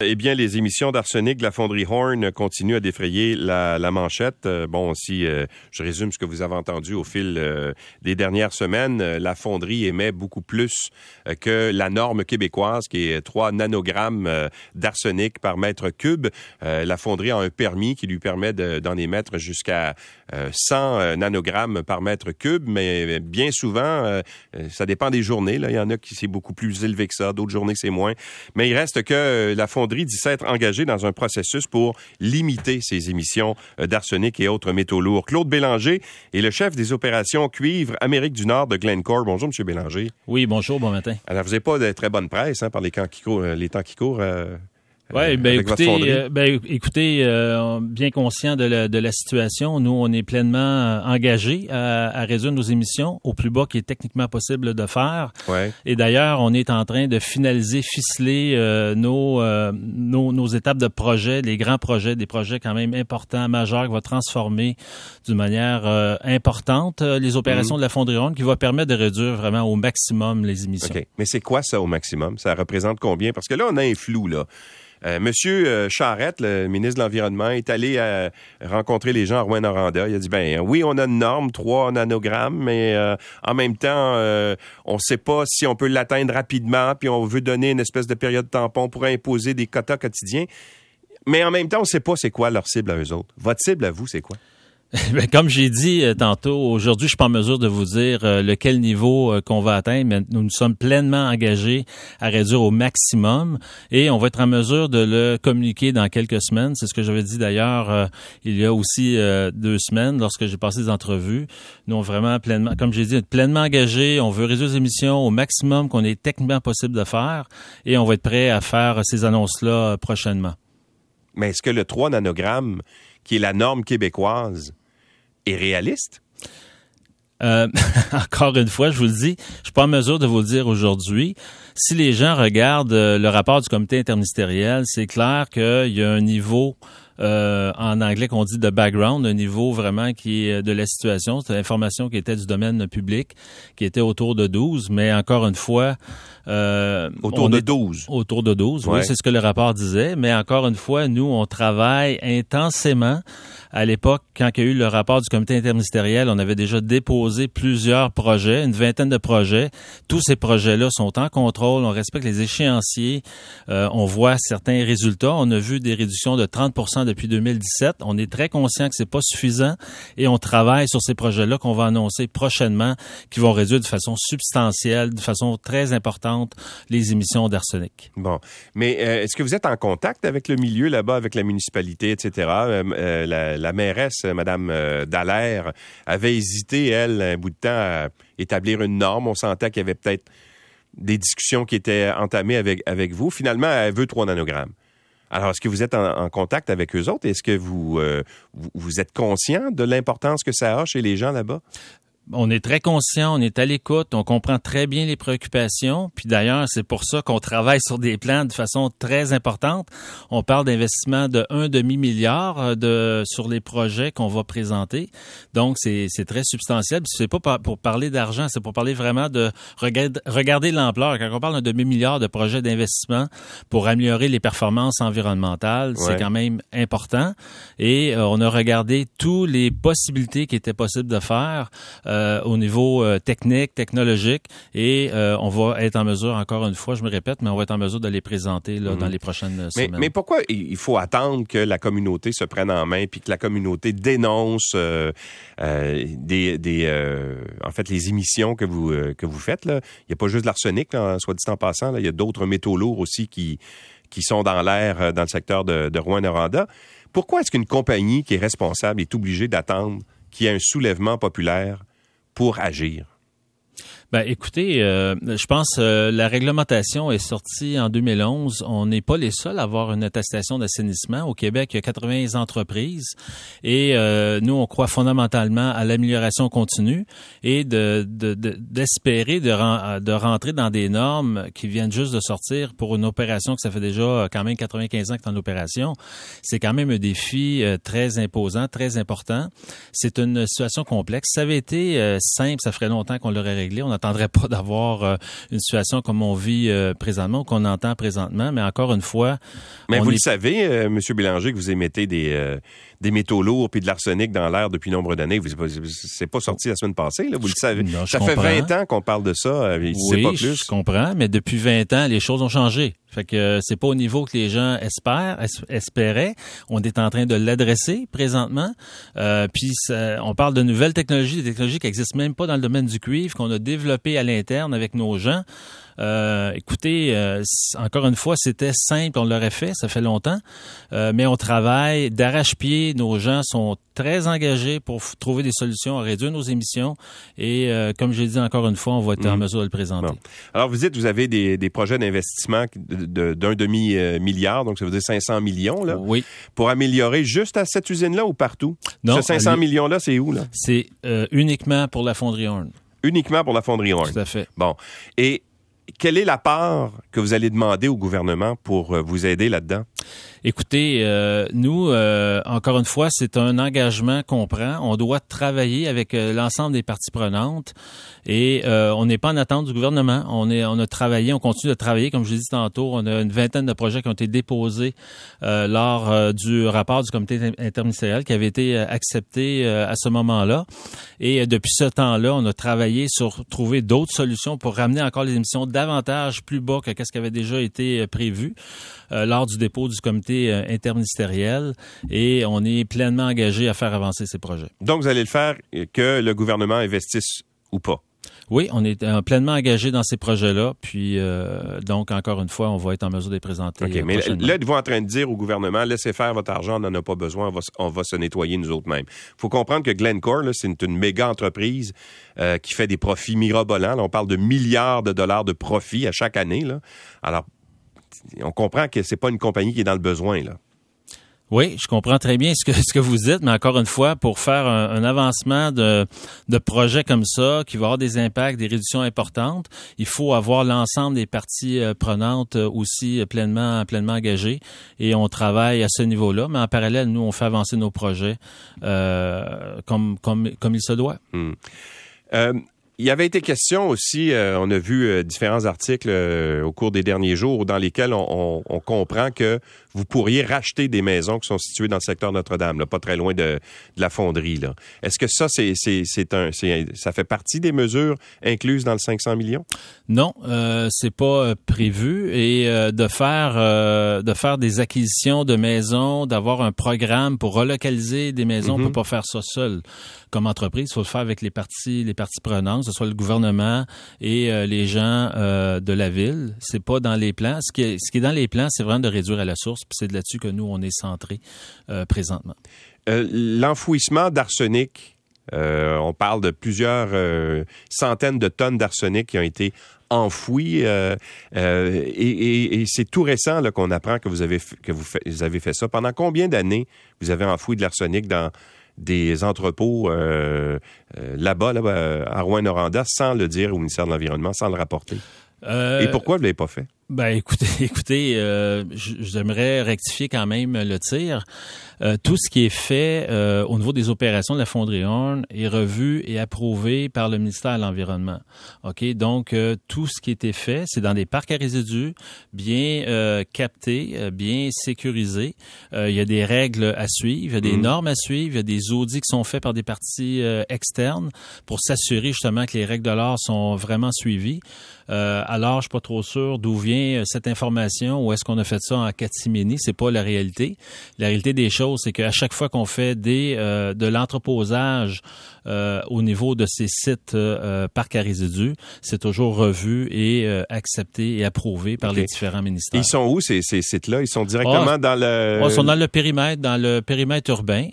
Eh bien, les émissions d'arsenic de la fonderie Horn continuent à défrayer la, manchette. Euh, bon, si euh, je résume ce que vous avez entendu au fil euh, des dernières semaines, la fonderie émet beaucoup plus que la norme québécoise, qui est 3 nanogrammes d'arsenic par mètre cube. la fonderie a un permis qui lui permet d'en émettre jusqu'à 100 nanogrammes par mètre cube, mais bien souvent, ça dépend des journées. Là. Il y en a qui c'est beaucoup plus élevé que ça, d'autres journées c'est moins. Mais il reste que la fonderie dit s'être engagé dans un processus pour limiter ses émissions euh, d'arsenic et autres métaux lourds. Claude Bélanger est le chef des opérations cuivre Amérique du Nord de Glencore. Bonjour, M. Bélanger. Oui, bonjour, bon matin. Alors, vous n'avez pas de très bonne presse hein, par les, temps qui courent, euh, les temps qui courent. Euh, oui, ben écoutez, euh, ben écoutez, euh, bien conscient de la, de la situation, nous on est pleinement euh, engagés à, à, résoudre nos émissions au plus bas qui est techniquement possible de faire. Ouais. Et d'ailleurs, on est en train de finaliser, ficeler nos, nos, nos étapes de projet, les grands projets, des projets quand même importants, majeurs, qui vont transformer d'une manière importante les opérations mhm. de la fonderie ronde, qui va permettre de réduire vraiment au maximum les émissions. OK. Mais c'est quoi ça au maximum? Ça représente combien? Parce que là, on a un flou là. Euh, Monsieur euh, Charette, le ministre de l'Environnement, est allé euh, rencontrer les gens à Rouen-Noranda. Il a dit, ben oui, on a une norme, 3 nanogrammes, mais en même temps, on ne sait pas si on peut l'atteindre rapidement, puis on veut donner une espèce de période tampon pour imposer des quotas quotidiens. Mais en même temps, on ne sait pas c'est quoi leur cible à eux autres. Votre cible à vous, c'est quoi? Ben, comme j'ai dit euh, tantôt, aujourd'hui, je suis pas en mesure de vous dire euh, lequel niveau euh, qu'on va atteindre, mais nous nous sommes pleinement engagés à réduire au maximum et on va être en mesure de le communiquer dans quelques semaines. C'est ce que j'avais dit d'ailleurs il y a aussi deux semaines lorsque j'ai passé des entrevues. Nous, on vraiment pleinement, comme j'ai dit, pleinement engagés. On veut réduire les émissions au maximum qu'on est techniquement possible de faire et on va être prêt à faire ces annonces-là prochainement. Mais est-ce que le 3 nanogrammes, qui est la norme québécoise, est réaliste? Euh, encore une fois, je vous le dis, je suis pas en mesure de vous le dire aujourd'hui. Si les gens regardent euh, le rapport du comité interministériel, c'est clair qu'il y a un niveau euh, en anglais qu'on dit de background, un niveau vraiment qui est de la situation. C'est l'information qui était du domaine public, qui était autour de 12, mais encore une fois... Euh, autour de 12. Autour de 12, oui, c'est ce que le rapport disait. Mais encore une fois, nous, on travaille intensément. À l'époque, quand il y a eu le rapport du comité interministériel, on avait déjà déposé plusieurs projets, une vingtaine de projets. Tous ces projets-là sont en contrôle, on respecte les échéanciers, euh, on voit certains résultats. On a vu des réductions de 30% depuis 2017. On est très conscient que c'est pas suffisant et on travaille sur ces projets-là qu'on va annoncer prochainement qui vont réduire de façon substantielle, de façon très importante les émissions d'arsenic. Bon, mais euh, est-ce que vous êtes en contact avec le milieu là-bas, avec la municipalité, etc. la, mairesse, Madame Dallaire, avait hésité elle un bout de temps à établir une norme. On sentait qu'il y avait peut-être des discussions qui étaient entamées avec, vous. Finalement, elle veut trois nanogrammes. Alors, est-ce que vous êtes en, contact avec eux autres? Est-ce que euh, vous, êtes conscient de l'importance que ça a chez les gens là-bas? On est très conscient, on est à l'écoute, on comprend très bien les préoccupations. Puis d'ailleurs, c'est pour ça qu'on travaille sur des plans de façon très importante. On parle d'investissement de un demi-milliard euh, de sur les projets qu'on va présenter. Donc c'est très substantiel. C'est pas pour parler d'argent, c'est pour parler vraiment de regarder, regarder l'ampleur. Quand on parle d'un demi-milliard de projets d'investissement pour améliorer les performances environnementales, c'est quand même important. Et euh, on a regardé toutes les possibilités qui étaient possibles de faire. Euh, euh, au niveau euh, technique, technologique, et euh, on va être en mesure, encore une fois, je me répète, mais on va être en mesure de les présenter là, dans mhm. les prochaines mais, semaines. Mais pourquoi il faut attendre que la communauté se prenne en main, puis que la communauté dénonce des, des en fait, les émissions que vous que vous faites là? Il n'y a pas juste l'arsenic, soit dit en passant. Là, il y a d'autres métaux lourds aussi qui qui sont dans l'air dans le secteur de, de Rouen-Noranda. Pourquoi est-ce qu'une compagnie qui est responsable est obligée d'attendre qu'il y ait un soulèvement populaire pour agir? Ben, écoutez, euh, je pense euh, la réglementation est sortie en 2011. On n'est pas les seuls à avoir une attestation d'assainissement. Au Québec, il y a 80 entreprises et euh, nous, on croit fondamentalement à l'amélioration continue et de, d'espérer de, de, rentrer dans des normes qui viennent juste de sortir pour une opération que ça fait déjà quand même 95 ans que est en opération. C'est quand même un défi euh, très imposant, très important. C'est une situation complexe. Ça avait été simple, ça ferait longtemps qu'on l'aurait réglé. S'attendrait pas d'avoir une situation comme on vit présentement, qu'on entend présentement. Mais encore une fois, mais vous le savez, Monsieur Bélanger, que vous émettez des des métaux lourds puis de l'arsenic dans l'air depuis nombre d'années. C'est pas sorti la semaine passée, là, vous le savez. ça fait 20 ans qu'on parle de ça, oui, pas plus. je comprends, mais depuis 20 ans, les choses ont changé. Fait que euh, c'est pas au niveau que les gens espèrent, espéraient. On est en train de l'adresser présentement. Euh, puis on parle de nouvelles technologies, des technologies qui existent même pas dans le domaine du cuivre, qu'on a développées à l'interne avec nos gens. Euh, écoutez, encore une fois, c'était simple, on l'aurait fait, ça fait longtemps, mais on travaille d'arrache-pied. Nos gens sont très engagés pour trouver des solutions à réduire nos émissions. Et comme j'ai dit encore une fois, on va être en mhm. mesure de le présenter. Alors, vous dites, vous avez des, des projets d'investissement d'un demi-milliard, donc ça veut dire 500 millions, là, oui. pour améliorer juste à cette usine-là ou partout? Non. Ce 500 millions-là, c'est où, là? C'est uniquement pour la fonderie Horn. Uniquement pour la fonderie Horn. Tout à fait. Bon. Et quelle est la part que vous allez demander au gouvernement pour euh, vous aider là-dedans? Écoutez, euh, nous, euh, encore une fois, c'est un engagement qu'on prend. On doit travailler avec euh, l'ensemble des parties prenantes et on n'est pas en attente du gouvernement. On est, on a travaillé, on continue de travailler. Comme je l'ai dit tantôt, on a une vingtaine de projets qui ont été déposés lors du rapport du comité interministériel qui avait été accepté à ce moment-là. Et depuis ce temps-là, on a travaillé sur trouver d'autres solutions pour ramener encore les émissions davantage plus bas que ce qui avait déjà été prévu lors du dépôt du comité euh, interministériel et on est pleinement engagé à faire avancer ces projets. Donc, vous allez le faire que le gouvernement investisse ou pas? Oui, on est euh, pleinement engagé dans ces projets-là. Puis, euh, donc, encore une fois, on va être en mesure de les présenter. OK, mais là, êtes-vous en train de dire au gouvernement, laissez faire votre argent, on n'en a pas besoin, on va, se nettoyer nous autres mêmes. Il faut comprendre que Glencore, c'est une, méga entreprise qui fait des profits mirobolants. on parle de milliards de dollars de profits à chaque année. Là. Alors, on comprend que c'est pas une compagnie qui est dans le besoin, là. Oui, je comprends très bien ce que, ce que vous dites, mais encore une fois, pour faire un, avancement de, de projets comme ça, qui va avoir des impacts, des réductions importantes, il faut avoir l'ensemble des parties euh, prenantes euh, aussi pleinement, pleinement engagées. Et on travaille à ce niveau-là, mais en parallèle, nous, on fait avancer nos projets euh, comme, comme, comme il se doit. Hmm. Il y avait été question aussi, euh, on a vu euh, différents articles euh, au cours des derniers jours dans lesquels on, on, comprend que vous pourriez racheter des maisons qui sont situées dans le secteur Notre-Dame, pas très loin de, de la fonderie. Est-ce que ça, c'est, c'est, c'est un, ça fait partie des mesures incluses dans le 500 millions? Non, euh, c'est pas prévu. Et de faire de faire des acquisitions de maisons, d'avoir un programme pour relocaliser des maisons, on mm-hmm. peut pas faire ça seul comme entreprise. Il faut le faire avec les parties les parties prenantes ce soit le gouvernement et euh, les gens euh, de la ville. C'est pas dans les plans. Ce qui est, dans les plans, c'est vraiment de réduire à la source. Puis c'est là-dessus que nous, on est centré euh, présentement. L'enfouissement d'arsenic, on parle de plusieurs centaines de tonnes d'arsenic qui ont été enfouies. et, c'est tout récent qu'on apprend que vous avez que vous, vous avez fait ça. Pendant combien d'années vous avez enfoui de l'arsenic dans des entrepôts euh, euh, là-bas, là, à Rouen-Noranda, sans le dire au ministère de l'Environnement, sans le rapporter. Euh, Et pourquoi vous ne l'avez pas fait? Ben écoutez, écoutez, euh, j'aimerais rectifier quand même le tir. Euh, tout ce qui est fait euh, au niveau des opérations de la fonderie Horn est revu et approuvé par le ministère de l'Environnement. Ok, donc tout ce qui était fait, c'est dans des parcs à résidus bien captés, bien sécurisés. il y a des règles à suivre, il y a des mmh. normes à suivre, il y a des audits qui sont faits par des parties externes pour s'assurer justement que les règles de l'art sont vraiment suivies. alors, je suis pas trop sûr d'où vient euh, cette information ou est-ce qu'on a fait ça en catimini? C'est pas la réalité. La réalité des choses, c'est qu'à chaque fois qu'on fait des euh, de l'entreposage euh, au niveau de ces sites parcs à résidus, c'est toujours revu et accepté et approuvé par les différents ministères. ils sont où ces, ces sites-là? Ils sont directement ah, dans le... ils sont dans le périmètre, dans le périmètre urbain.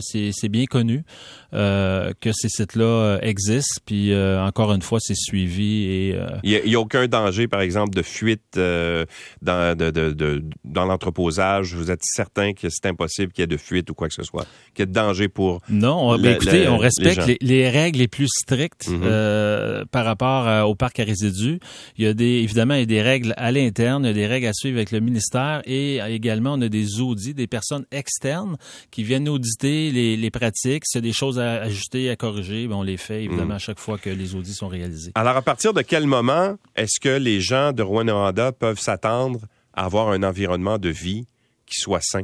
c'est bien connu que ces sites-là existent. Puis encore une fois, c'est suivi et... Il n'y a, a, aucun danger, par exemple, de fuite euh, dans, de, de, de, dans l'entreposage, vous êtes certain que c'est impossible qu'il y ait de fuite ou quoi que ce soit, qu'il y ait de danger pour... Non, le- ben, écoutez, le- on respecte gens. les, les règles les plus strictes Mhm. euh, par rapport à- au parc à résidus. Il y a des, évidemment, il y a des règles à l'interne, il y a des règles à suivre avec le ministère et également, on a des audits, des personnes externes qui viennent auditer les, les pratiques. S'il y a des choses à ajuster, à corriger, ben, on les fait, évidemment, Mhm. à chaque fois que les audits sont réalisés. Alors, à partir de quel moment est-ce que les gens de Rwanda peuvent s'attendre à avoir un environnement de vie qui soit sain?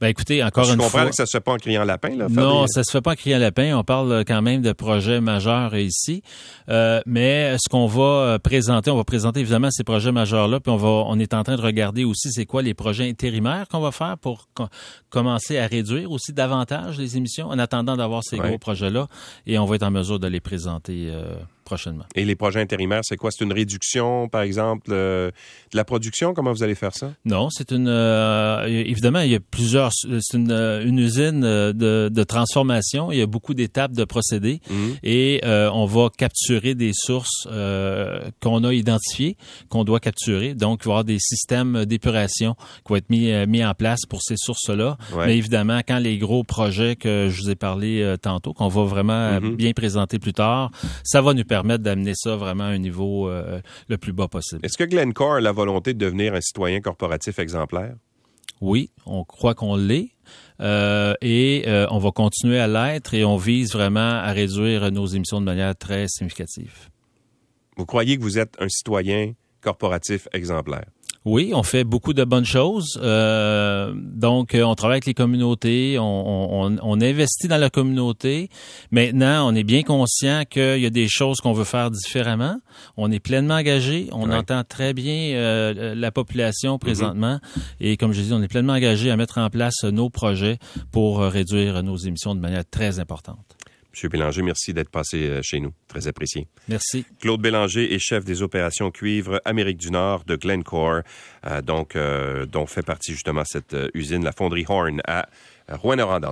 Ben, écoutez, encore Je une comprends fois... que ça se fait pas en criant lapin, là. Non, des- ça se fait pas crier à lapin. On parle euh, quand même de projets majeurs euh, ici. Euh, mais ce qu'on va euh, présenter, on va présenter évidemment ces projets majeurs-là, puis on va, on est en train de regarder aussi c'est quoi les projets intérimaires qu'on va faire pour co- commencer à réduire aussi davantage les émissions en attendant d'avoir ces Ouais. gros projets-là. Et on va être en mesure de les présenter euh, prochainement. Et les projets intérimaires, c'est quoi? C'est une réduction, par exemple, euh, de la production? Comment vous allez faire ça? Non, c'est une euh, évidemment il y a plusieurs c'est une, euh, une usine de, de transformation. Il y a beaucoup d'étapes de procédés Mhm. et euh, on va capturer des sources qu'on a identifiées, qu'on doit capturer. Donc, il va y avoir des systèmes d'épuration qui vont être mis, mis en place pour ces sources-là. Ouais. Mais évidemment, quand les gros projets que je vous ai parlé tantôt, qu'on va vraiment Mhm. bien présenter plus tard, ça va nous permettre d'amener ça vraiment à un niveau euh, le plus bas possible. Est-ce que Glencore a la volonté de devenir un citoyen corporatif exemplaire? Oui, on croit qu'on l'est. Euh, et euh, on va continuer à l'être et on vise vraiment à réduire nos émissions de manière très significative. Vous croyez que vous êtes un citoyen corporatif exemplaire? Oui, on fait beaucoup de bonnes choses. Euh, donc, euh, on travaille avec les communautés, on, on- on investit dans la communauté. Maintenant, on est bien conscient qu'il y a des choses qu'on veut faire différemment. On est pleinement engagé. On Ouais. entend très bien euh, la population présentement. Et comme je dis, on est pleinement engagé à mettre en place nos projets pour réduire nos émissions de manière très importante. Monsieur Bélanger, merci d'être passé euh, chez nous. Très apprécié. Merci. Claude Bélanger est chef des opérations cuivre Amérique du Nord de Glencore, euh, donc, euh, dont fait partie justement cette usine, la fonderie Horn à Rouen-Noranda.